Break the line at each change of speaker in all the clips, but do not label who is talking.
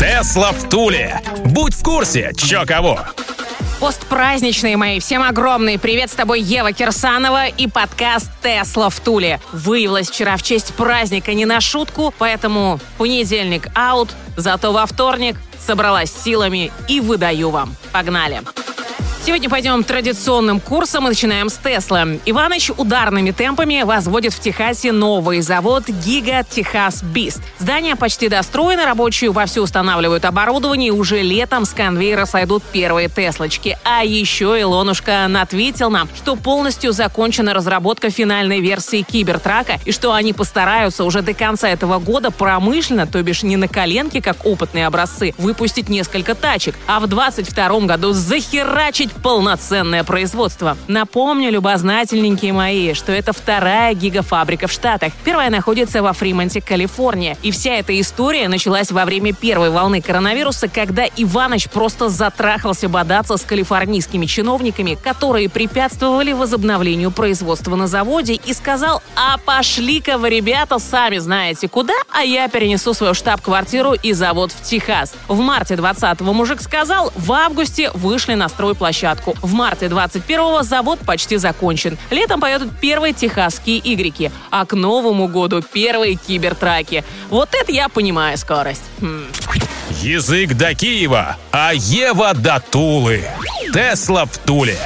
Тесла в Туле. Будь в курсе, чё кого.
Постпраздничные мои, всем огромный привет с тобой, Ева Кирсанова и подкаст «Тесла в Туле». Выявилась вчера в честь праздника не на шутку, поэтому понедельник аут, зато во вторник собралась силами и выдаю вам. Погнали! Сегодня пойдем традиционным курсом и начинаем с Тесла. Иваныч ударными темпами возводит в Техасе новый завод Giga Texas Beast. Здание почти достроено, рабочие вовсю устанавливают оборудование, и уже летом с конвейера сойдут первые Теслочки. А еще Илонушка натвитил нам, что полностью закончена разработка финальной версии Кибертрака, и что они постараются уже до конца этого года промышленно, то бишь не на коленке, как опытные образцы, выпустить несколько тачек, а в 22 году захерачить полноценное производство. Напомню, любознательненькие мои, что это вторая гигафабрика в Штатах. Первая находится во Фримонте, Калифорния. И вся эта история началась во время первой волны коронавируса, когда Иваныч просто затрахался бодаться с калифорнийскими чиновниками, которые препятствовали возобновлению производства на заводе и сказал, а пошли-ка вы, ребята, сами знаете куда, а я перенесу свою штаб-квартиру и завод в Техас. В марте 20-го мужик сказал, в августе вышли на стройплощадку. В марте 21-го завод почти закончен. Летом поедут первые техасские игреки, а к Новому году первые кибертраки. Вот это я понимаю скорость. Хм.
Язык до Киева, а Ева до Тулы. Тесла в Туле.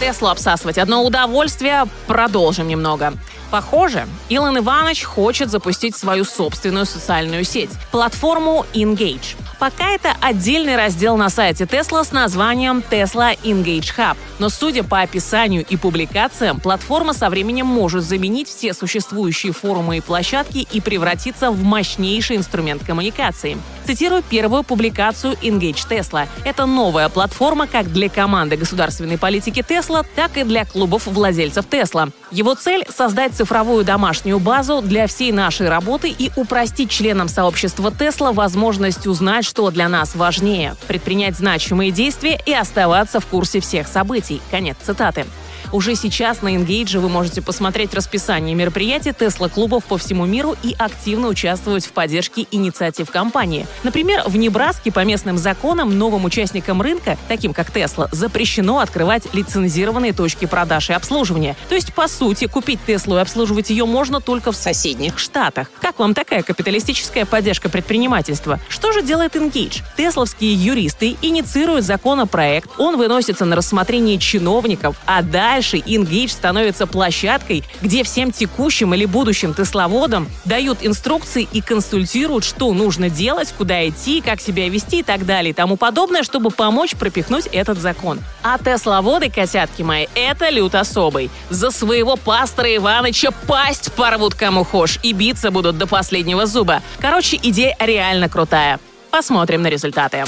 Теслу обсасывать одно удовольствие. Продолжим немного. Похоже, Илон Иванович хочет запустить свою собственную социальную сеть – платформу Engage. Пока это отдельный раздел на сайте Tesla с названием Tesla Engage Hub. Но судя по описанию и публикациям, платформа со временем может заменить все существующие форумы и площадки и превратиться в мощнейший инструмент коммуникации. Цитирую первую публикацию Engage Tesla. Это новая платформа как для команды государственной политики Tesla, так и для клубов владельцев Tesla. Его цель — создать цифровую домашнюю базу для всей нашей работы и упростить членам сообщества Tesla возможность узнать, что для нас важнее – предпринять значимые действия и оставаться в курсе всех событий. Конец цитаты. Уже сейчас на Engage вы можете посмотреть расписание мероприятий Тесла-клубов по всему миру и активно участвовать в поддержке инициатив компании. Например, в Небраске по местным законам новым участникам рынка, таким как Тесла, запрещено открывать лицензированные точки продаж и обслуживания. То есть, по сути, купить Теслу и обслуживать ее можно только в соседних штатах. Как вам такая капиталистическая поддержка предпринимательства? Что же делает Engage? Тесловские юристы инициируют законопроект, он выносится на рассмотрение чиновников, а дальше дальше InGage становится площадкой, где всем текущим или будущим тесловодам дают инструкции и консультируют, что нужно делать, куда идти, как себя вести и так далее и тому подобное, чтобы помочь пропихнуть этот закон. А тесловоды, котятки мои, это лют особый. За своего пастора Иваныча пасть порвут кому хошь и биться будут до последнего зуба. Короче, идея реально крутая. Посмотрим на результаты.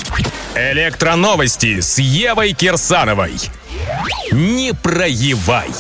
Электроновости с Евой Кирсановой. Не проевай!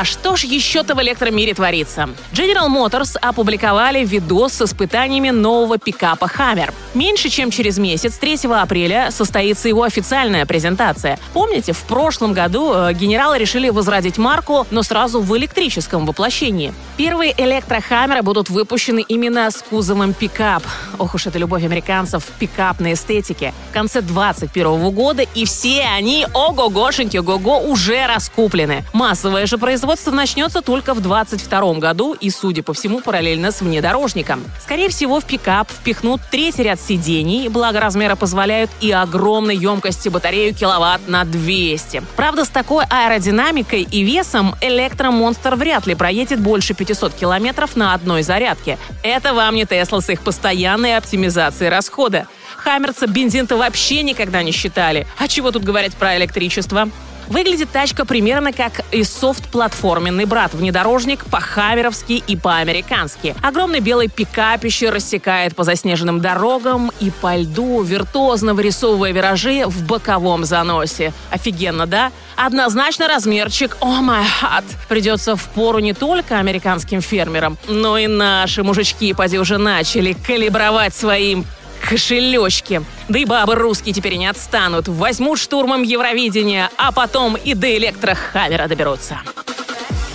А что ж еще-то в электромире творится? General Motors опубликовали видос с испытаниями нового пикапа Hammer. Меньше чем через месяц, 3 апреля, состоится его официальная презентация. Помните, в прошлом году э, генералы решили возродить марку, но сразу в электрическом воплощении. Первые электрохаммеры будут выпущены именно с кузовом пикап. Ох уж это любовь американцев в пикапной эстетике. В конце 2021 года и все они, ого-гошеньки, ого-го, уже раскуплены. Массовое же производство Производство начнется только в 2022 году и, судя по всему, параллельно с внедорожником. Скорее всего, в пикап впихнут третий ряд сидений, благо размера позволяют и огромной емкости батарею киловатт на 200. Правда, с такой аэродинамикой и весом электромонстр вряд ли проедет больше 500 километров на одной зарядке. Это вам не Тесла с их постоянной оптимизацией расхода. Хаммерца бензин-то вообще никогда не считали. А чего тут говорить про электричество? Выглядит тачка примерно как и софт-платформенный брат-внедорожник по-хамеровски и по-американски. Огромный белый пикапище рассекает по заснеженным дорогам и по льду, виртуозно вырисовывая виражи в боковом заносе. Офигенно, да? Однозначно размерчик «О, oh my heart» придется в пору не только американским фермерам, но и наши мужички, поди, уже начали калибровать своим кошелечки. Да и бабы русские теперь не отстанут. Возьмут штурмом Евровидения, а потом и до электрохавера доберутся.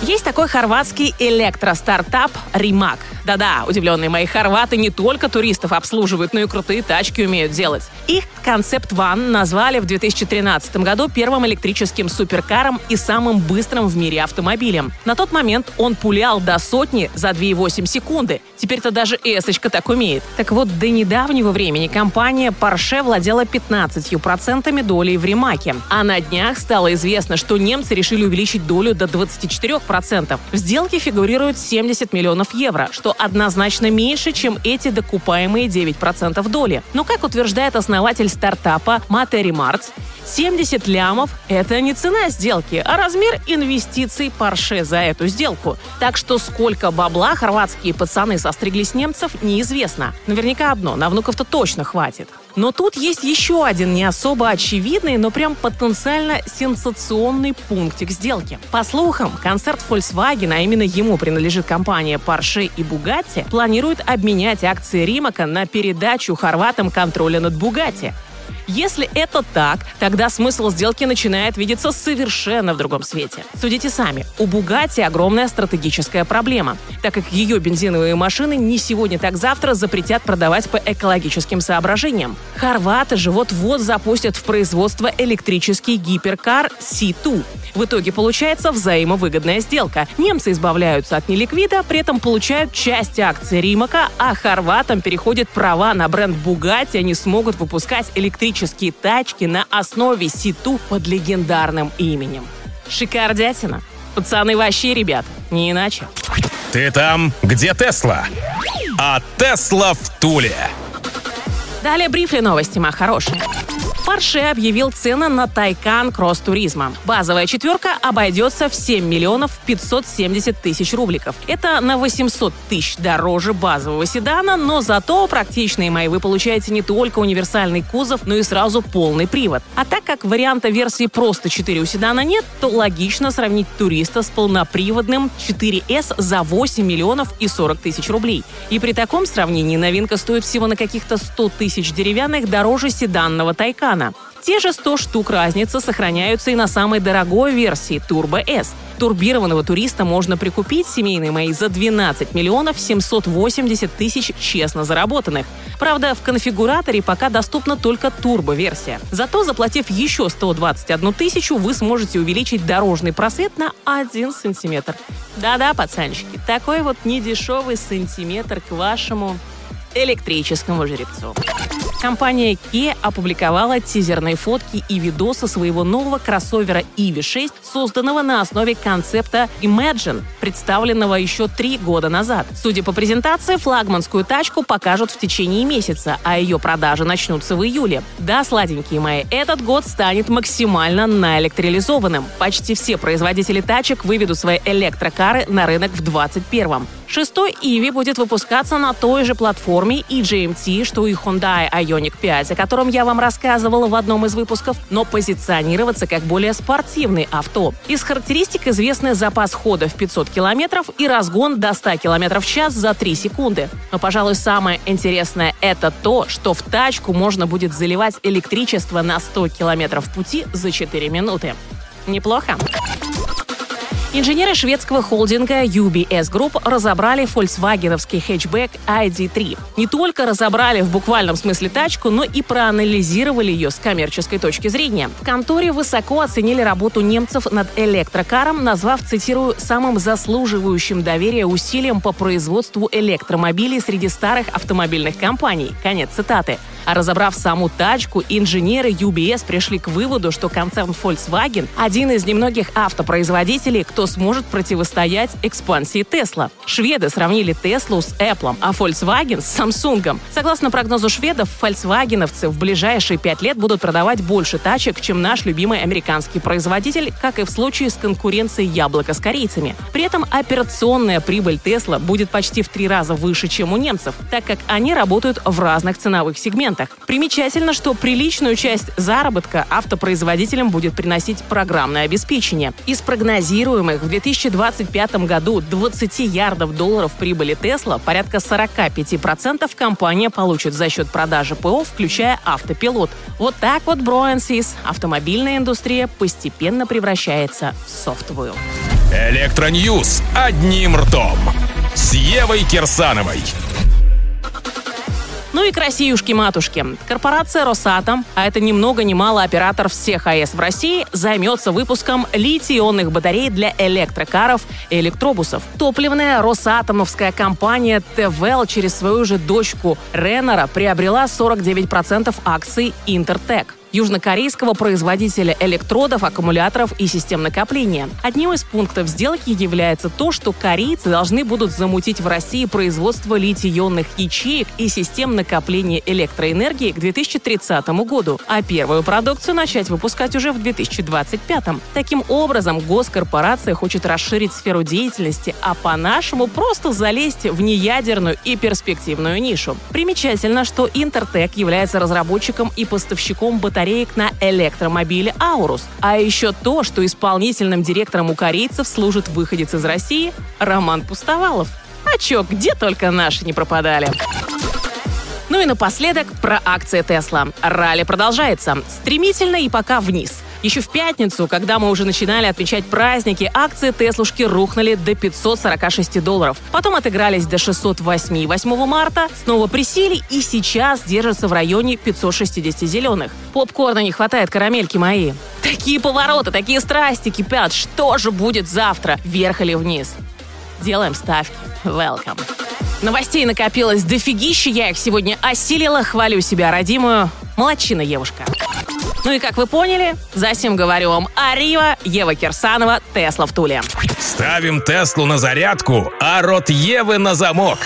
Есть такой хорватский электростартап «Римак». Да-да, удивленные мои хорваты не только туристов обслуживают, но и крутые тачки умеют делать. Их концепт Ван назвали в 2013 году первым электрическим суперкаром и самым быстрым в мире автомобилем. На тот момент он пулял до сотни за 2,8 секунды. Теперь-то даже эсочка так умеет. Так вот, до недавнего времени компания Porsche владела 15% долей в Римаке. А на днях стало известно, что немцы решили увеличить долю до 24%. В сделке фигурирует 70 миллионов евро, что однозначно меньше, чем эти докупаемые 9% доли. Но, как утверждает основатель стартапа Матери Марц, 70 лямов – это не цена сделки, а размер инвестиций Порше за эту сделку. Так что сколько бабла хорватские пацаны состригли с немцев, неизвестно. Наверняка одно – на внуков-то точно хватит. Но тут есть еще один не особо очевидный, но прям потенциально сенсационный пунктик сделки. По слухам, концерт Volkswagen, а именно ему принадлежит компания Porsche и Bugatti, планирует обменять акции Римака на передачу хорватам контроля над Bugatti. Если это так, тогда смысл сделки начинает видеться совершенно в другом свете. Судите сами, у Бугати огромная стратегическая проблема, так как ее бензиновые машины не сегодня, так завтра запретят продавать по экологическим соображениям. Хорваты же вот-вот запустят в производство электрический гиперкар C2. В итоге получается взаимовыгодная сделка. Немцы избавляются от неликвида, при этом получают часть акций Римака, а хорватам переходят права на бренд Бугати, они смогут выпускать электрические тачки на основе Ситу под легендарным именем. Шикардятина. Пацаны вообще, ребят, не иначе.
Ты там, где Тесла? А Тесла в Туле.
Далее брифли новости, ма хорошие. Porsche объявил цены на Taycan Cross Туризма. Базовая четверка обойдется в 7 миллионов 570 тысяч рубликов. Это на 800 тысяч дороже базового седана, но зато практичные мои вы получаете не только универсальный кузов, но и сразу полный привод. А так как варианта версии просто 4 у седана нет, то логично сравнить туриста с полноприводным 4S за 8 миллионов и 40 тысяч рублей. И при таком сравнении новинка стоит всего на каких-то 100 тысяч деревянных дороже седанного Тайкана экрана. Те же 100 штук разницы сохраняются и на самой дорогой версии Turbo S. Турбированного туриста можно прикупить, семейные мои, за 12 миллионов 780 тысяч честно заработанных. Правда, в конфигураторе пока доступна только турбо-версия. Зато, заплатив еще 121 тысячу, вы сможете увеличить дорожный просвет на 1 сантиметр. Да-да, пацанчики, такой вот недешевый сантиметр к вашему электрическому жеребцу. Компания Kia опубликовала тизерные фотки и видосы своего нового кроссовера EV6, созданного на основе концепта Imagine, представленного еще три года назад. Судя по презентации, флагманскую тачку покажут в течение месяца, а ее продажи начнутся в июле. Да, сладенькие мои, этот год станет максимально наэлектролизованным. Почти все производители тачек выведут свои электрокары на рынок в 2021 Шестой Иви будет выпускаться на той же платформе и GMT, что и Hyundai Ioniq 5, о котором я вам рассказывала в одном из выпусков, но позиционироваться как более спортивный авто. Из характеристик известны запас хода в 500 километров и разгон до 100 километров в час за 3 секунды. Но, пожалуй, самое интересное – это то, что в тачку можно будет заливать электричество на 100 километров пути за 4 минуты. Неплохо. Инженеры шведского холдинга UBS Group разобрали фольксвагеновский хэтчбэк ID3. Не только разобрали в буквальном смысле тачку, но и проанализировали ее с коммерческой точки зрения. В конторе высоко оценили работу немцев над электрокаром, назвав, цитирую, «самым заслуживающим доверия усилием по производству электромобилей среди старых автомобильных компаний». Конец цитаты. А разобрав саму тачку, инженеры UBS пришли к выводу, что концерн Volkswagen – один из немногих автопроизводителей, кто сможет противостоять экспансии Тесла. Шведы сравнили Теслу с Apple, а Volkswagen с Samsung. Согласно прогнозу шведов, фольксвагеновцы в ближайшие пять лет будут продавать больше тачек, чем наш любимый американский производитель, как и в случае с конкуренцией яблока с корейцами. При этом операционная прибыль Тесла будет почти в три раза выше, чем у немцев, так как они работают в разных ценовых сегментах. Примечательно, что приличную часть заработка автопроизводителям будет приносить программное обеспечение. Из прогнозируемых в 2025 году 20 ярдов долларов прибыли Тесла порядка 45% компания получит за счет продажи ПО, включая автопилот. Вот так вот, Броэнсис, автомобильная индустрия постепенно превращается в софтовую.
Электро news одним ртом. С Евой Кирсановой.
Ну и к Россиюшки-матушке. Корпорация «Росатом», а это ни много ни мало оператор всех АЭС в России, займется выпуском литий-ионных батарей для электрокаров и электробусов. Топливная росатомовская компания ТВЛ через свою же дочку Реннера приобрела 49% акций Интертек южнокорейского производителя электродов, аккумуляторов и систем накопления. Одним из пунктов сделки является то, что корейцы должны будут замутить в России производство литий-ионных ячеек и систем накопления электроэнергии к 2030 году, а первую продукцию начать выпускать уже в 2025. Таким образом, госкорпорация хочет расширить сферу деятельности, а по-нашему просто залезть в неядерную и перспективную нишу. Примечательно, что Интертек является разработчиком и поставщиком батареи батареек на электромобиле «Аурус». А еще то, что исполнительным директором у корейцев служит выходец из России Роман Пустовалов. А чё, где только наши не пропадали. Ну и напоследок про акции Тесла. Ралли продолжается. Стремительно и пока вниз. Еще в пятницу, когда мы уже начинали отмечать праздники, акции Теслушки рухнули до 546 долларов. Потом отыгрались до 608 8 марта, снова присели и сейчас держатся в районе 560 зеленых. Попкорна не хватает, карамельки мои. Такие повороты, такие страсти кипят. Что же будет завтра, вверх или вниз? Делаем ставки. Welcome. Новостей накопилось дофигища, я их сегодня осилила, хвалю себя родимую. Молодчина, Евушка. Ну и как вы поняли, за сим говорю вам Арива, Ева Кирсанова, Тесла в Туле.
Ставим Теслу на зарядку, а рот Евы на замок.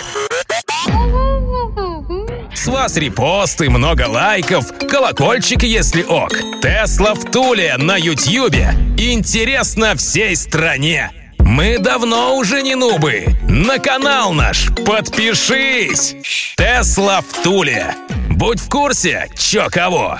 С вас репосты, много лайков, колокольчик, если ок. Тесла в Туле на Ютьюбе. Интересно всей стране. Мы давно уже не нубы. На канал наш подпишись. Тесла в Туле. Будь в курсе, чё кого.